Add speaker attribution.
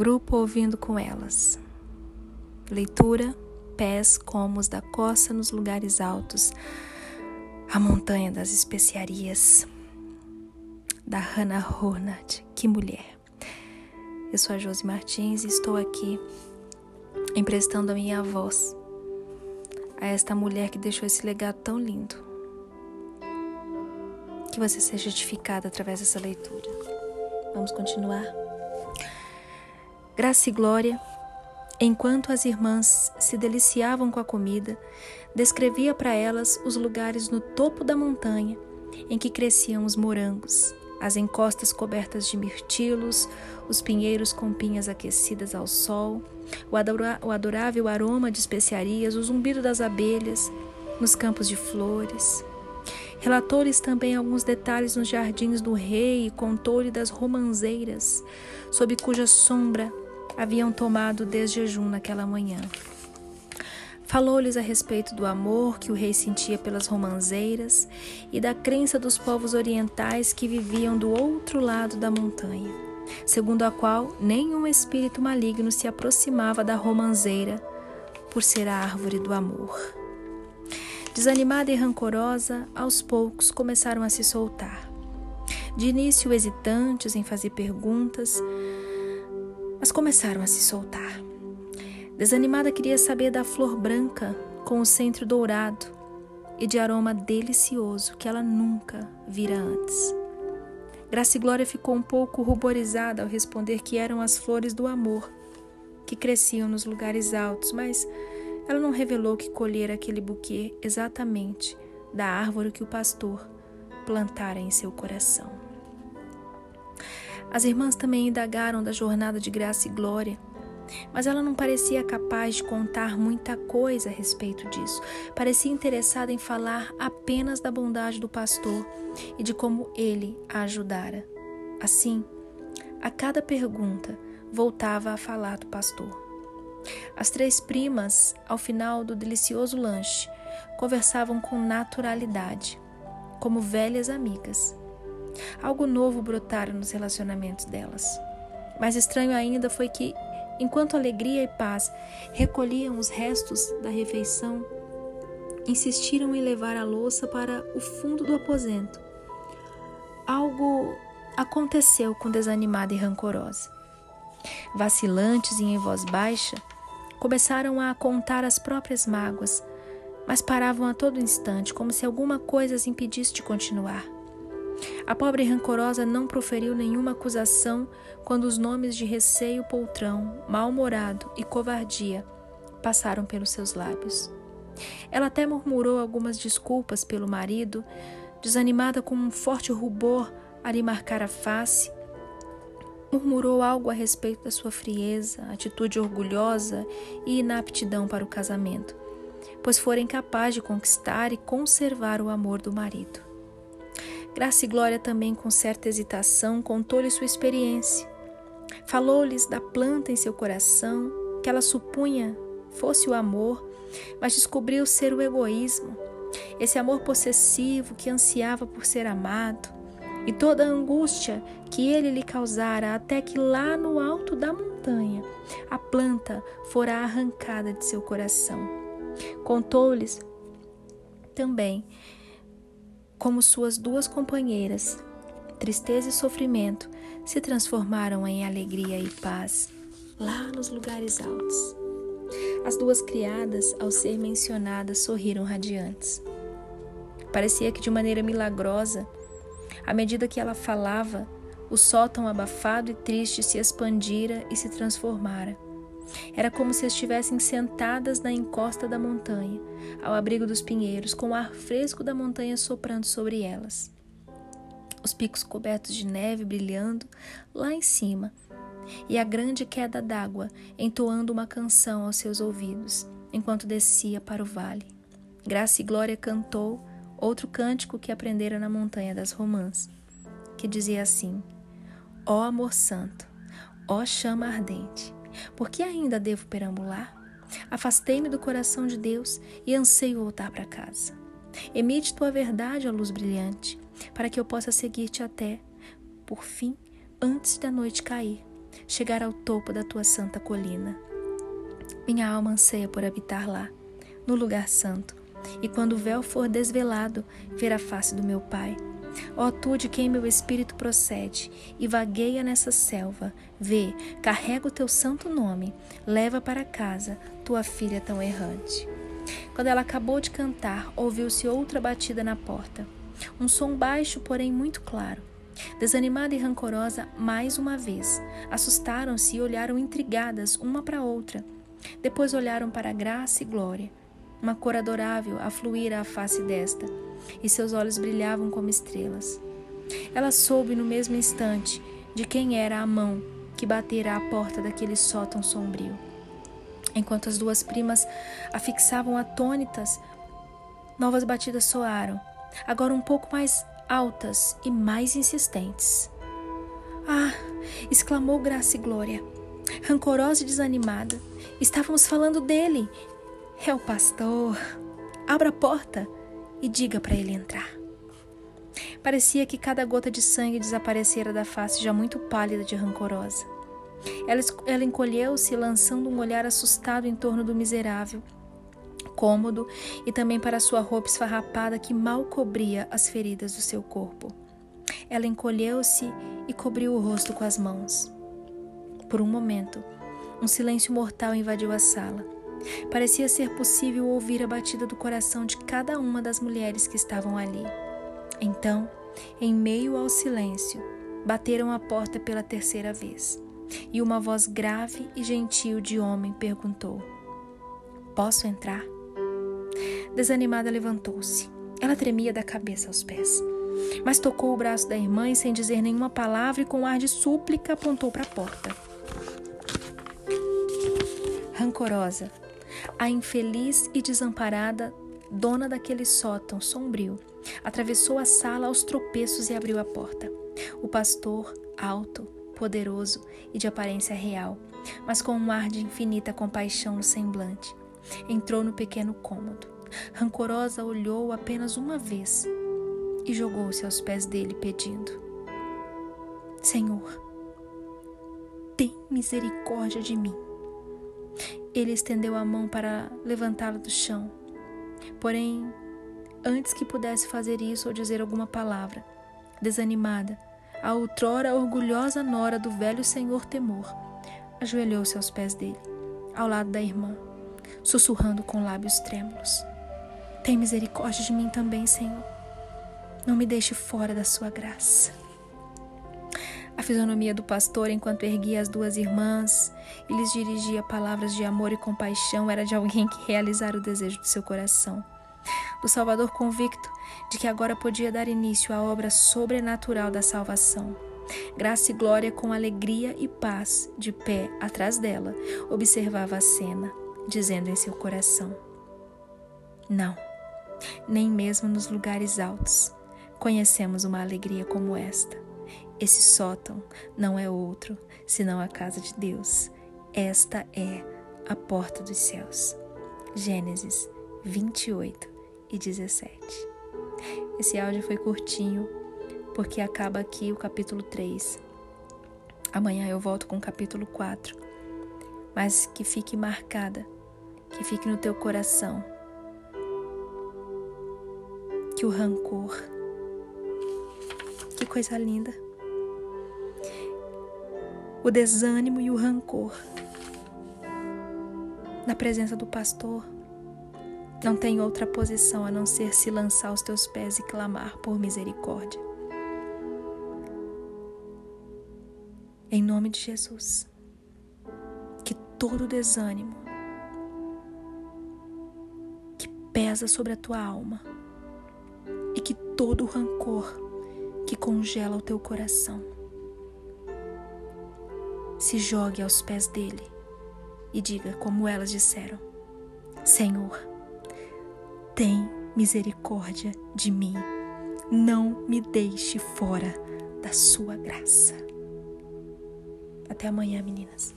Speaker 1: Grupo ouvindo com elas. Leitura: Pés como os da costa nos lugares altos. A montanha das especiarias. Da Hannah Hornard. Que mulher! Eu sou a Josi Martins e estou aqui emprestando a minha voz a esta mulher que deixou esse legado tão lindo. Que você seja edificada através dessa leitura. Vamos continuar? Graça e glória, enquanto as irmãs se deliciavam com a comida, descrevia para elas os lugares no topo da montanha em que cresciam os morangos, as encostas cobertas de mirtilos, os pinheiros com pinhas aquecidas ao sol, o, o adorável aroma de especiarias, o zumbido das abelhas nos campos de flores. Relatou-lhes também alguns detalhes nos jardins do rei e contou-lhe das romanzeiras, sob cuja sombra haviam tomado desjejum naquela manhã. Falou-lhes a respeito do amor que o rei sentia pelas romanzeiras e da crença dos povos orientais que viviam do outro lado da montanha, segundo a qual nenhum espírito maligno se aproximava da romanzeira por ser a árvore do amor. Desanimada e rancorosa, aos poucos começaram a se soltar. De início hesitantes em fazer perguntas, mas começaram a se soltar. Desanimada, queria saber da flor branca com o centro dourado e de aroma delicioso que ela nunca vira antes. Graça e Glória ficou um pouco ruborizada ao responder que eram as flores do amor que cresciam nos lugares altos, mas ela não revelou que colhera aquele buquê exatamente da árvore que o pastor plantara em seu coração. As irmãs também indagaram da jornada de graça e glória mas ela não parecia capaz de contar muita coisa a respeito disso. Parecia interessada em falar apenas da bondade do pastor e de como ele a ajudara. Assim, a cada pergunta, voltava a falar do pastor. As três primas, ao final do delicioso lanche, conversavam com naturalidade, como velhas amigas. Algo novo brotara nos relacionamentos delas. Mais estranho ainda foi que Enquanto alegria e paz recolhiam os restos da refeição, insistiram em levar a louça para o fundo do aposento. Algo aconteceu com desanimada e rancorosa. Vacilantes e em voz baixa, começaram a contar as próprias mágoas, mas paravam a todo instante, como se alguma coisa as impedisse de continuar. A pobre rancorosa não proferiu nenhuma acusação quando os nomes de receio poltrão, mal-humorado e covardia passaram pelos seus lábios. Ela até murmurou algumas desculpas pelo marido, desanimada com um forte rubor a lhe marcar a face. Murmurou algo a respeito da sua frieza, atitude orgulhosa e inaptidão para o casamento, pois fora incapaz de conquistar e conservar o amor do marido. Graça e Glória também, com certa hesitação, contou-lhe sua experiência. Falou-lhes da planta em seu coração, que ela supunha fosse o amor, mas descobriu ser o egoísmo, esse amor possessivo que ansiava por ser amado, e toda a angústia que ele lhe causara, até que lá no alto da montanha a planta fora arrancada de seu coração. Contou-lhes também como suas duas companheiras, tristeza e sofrimento se transformaram em alegria e paz lá nos lugares altos. As duas criadas, ao ser mencionadas, sorriram radiantes. Parecia que de maneira milagrosa, à medida que ela falava, o sótão abafado e triste se expandira e se transformara. Era como se estivessem sentadas na encosta da montanha, ao abrigo dos pinheiros, com o ar fresco da montanha soprando sobre elas. Os picos cobertos de neve brilhando lá em cima, e a grande queda d'água entoando uma canção aos seus ouvidos, enquanto descia para o vale. Graça e Glória cantou outro cântico que aprendera na Montanha das Romãs, que dizia assim: Ó amor santo, ó chama ardente, por que ainda devo perambular? Afastei-me do coração de Deus e anseio voltar para casa. Emite tua verdade a luz brilhante, para que eu possa seguir-te até, por fim, antes da noite cair. chegar ao topo da tua santa colina. Minha alma anseia por habitar lá, no lugar santo, e quando o véu for desvelado, ver a face do meu Pai. Ó tu de quem meu espírito procede, e vagueia nessa selva, vê, carrega o teu santo nome, leva para casa tua filha tão errante. Quando ela acabou de cantar, ouviu-se outra batida na porta. Um som baixo, porém muito claro. Desanimada e rancorosa, mais uma vez, assustaram-se e olharam intrigadas uma para outra. Depois olharam para Graça e Glória. Uma cor adorável afluíra à face desta, e seus olhos brilhavam como estrelas. Ela soube no mesmo instante de quem era a mão que batera à porta daquele sótão sombrio. Enquanto as duas primas a fixavam atônitas, novas batidas soaram, agora um pouco mais altas e mais insistentes. Ah! exclamou Graça e Glória. Rancorosa e desanimada, estávamos falando dele. É o pastor. Abra a porta e diga para ele entrar. Parecia que cada gota de sangue desaparecera da face já muito pálida de rancorosa. Ela, ela encolheu-se, lançando um olhar assustado em torno do miserável, cômodo e também para sua roupa esfarrapada que mal cobria as feridas do seu corpo. Ela encolheu-se e cobriu o rosto com as mãos. Por um momento, um silêncio mortal invadiu a sala. Parecia ser possível ouvir a batida do coração de cada uma das mulheres que estavam ali. Então, em meio ao silêncio, bateram a porta pela terceira vez, e uma voz grave e gentil de homem perguntou: Posso entrar? Desanimada, levantou-se. Ela tremia da cabeça aos pés, mas tocou o braço da irmã e, sem dizer nenhuma palavra e com ar de súplica, apontou para a porta. Rancorosa, a infeliz e desamparada dona daquele sótão sombrio atravessou a sala aos tropeços e abriu a porta. O pastor, alto, poderoso e de aparência real, mas com um ar de infinita compaixão no semblante, entrou no pequeno cômodo. Rancorosa olhou apenas uma vez e jogou-se aos pés dele, pedindo: Senhor, tem misericórdia de mim. Ele estendeu a mão para levantá-la do chão. Porém, antes que pudesse fazer isso ou dizer alguma palavra, desanimada, a outrora orgulhosa nora do velho senhor Temor ajoelhou-se aos pés dele, ao lado da irmã, sussurrando com lábios trêmulos: Tem misericórdia de mim também, Senhor. Não me deixe fora da sua graça. A fisionomia do pastor, enquanto erguia as duas irmãs e lhes dirigia palavras de amor e compaixão, era de alguém que realizara o desejo do seu coração. Do Salvador convicto de que agora podia dar início à obra sobrenatural da salvação. Graça e glória com alegria e paz, de pé atrás dela, observava a cena, dizendo em seu coração: Não, nem mesmo nos lugares altos conhecemos uma alegria como esta. Esse sótão não é outro senão a casa de Deus. Esta é a porta dos céus. Gênesis 28 e 17. Esse áudio foi curtinho porque acaba aqui o capítulo 3. Amanhã eu volto com o capítulo 4. Mas que fique marcada, que fique no teu coração, que o rancor, que coisa linda o desânimo e o rancor. Na presença do pastor, não tem outra posição a não ser se lançar aos teus pés e clamar por misericórdia. Em nome de Jesus, que todo desânimo que pesa sobre a tua alma e que todo rancor que congela o teu coração se jogue aos pés dele e diga, como elas disseram: Senhor, tem misericórdia de mim, não me deixe fora da sua graça. Até amanhã, meninas.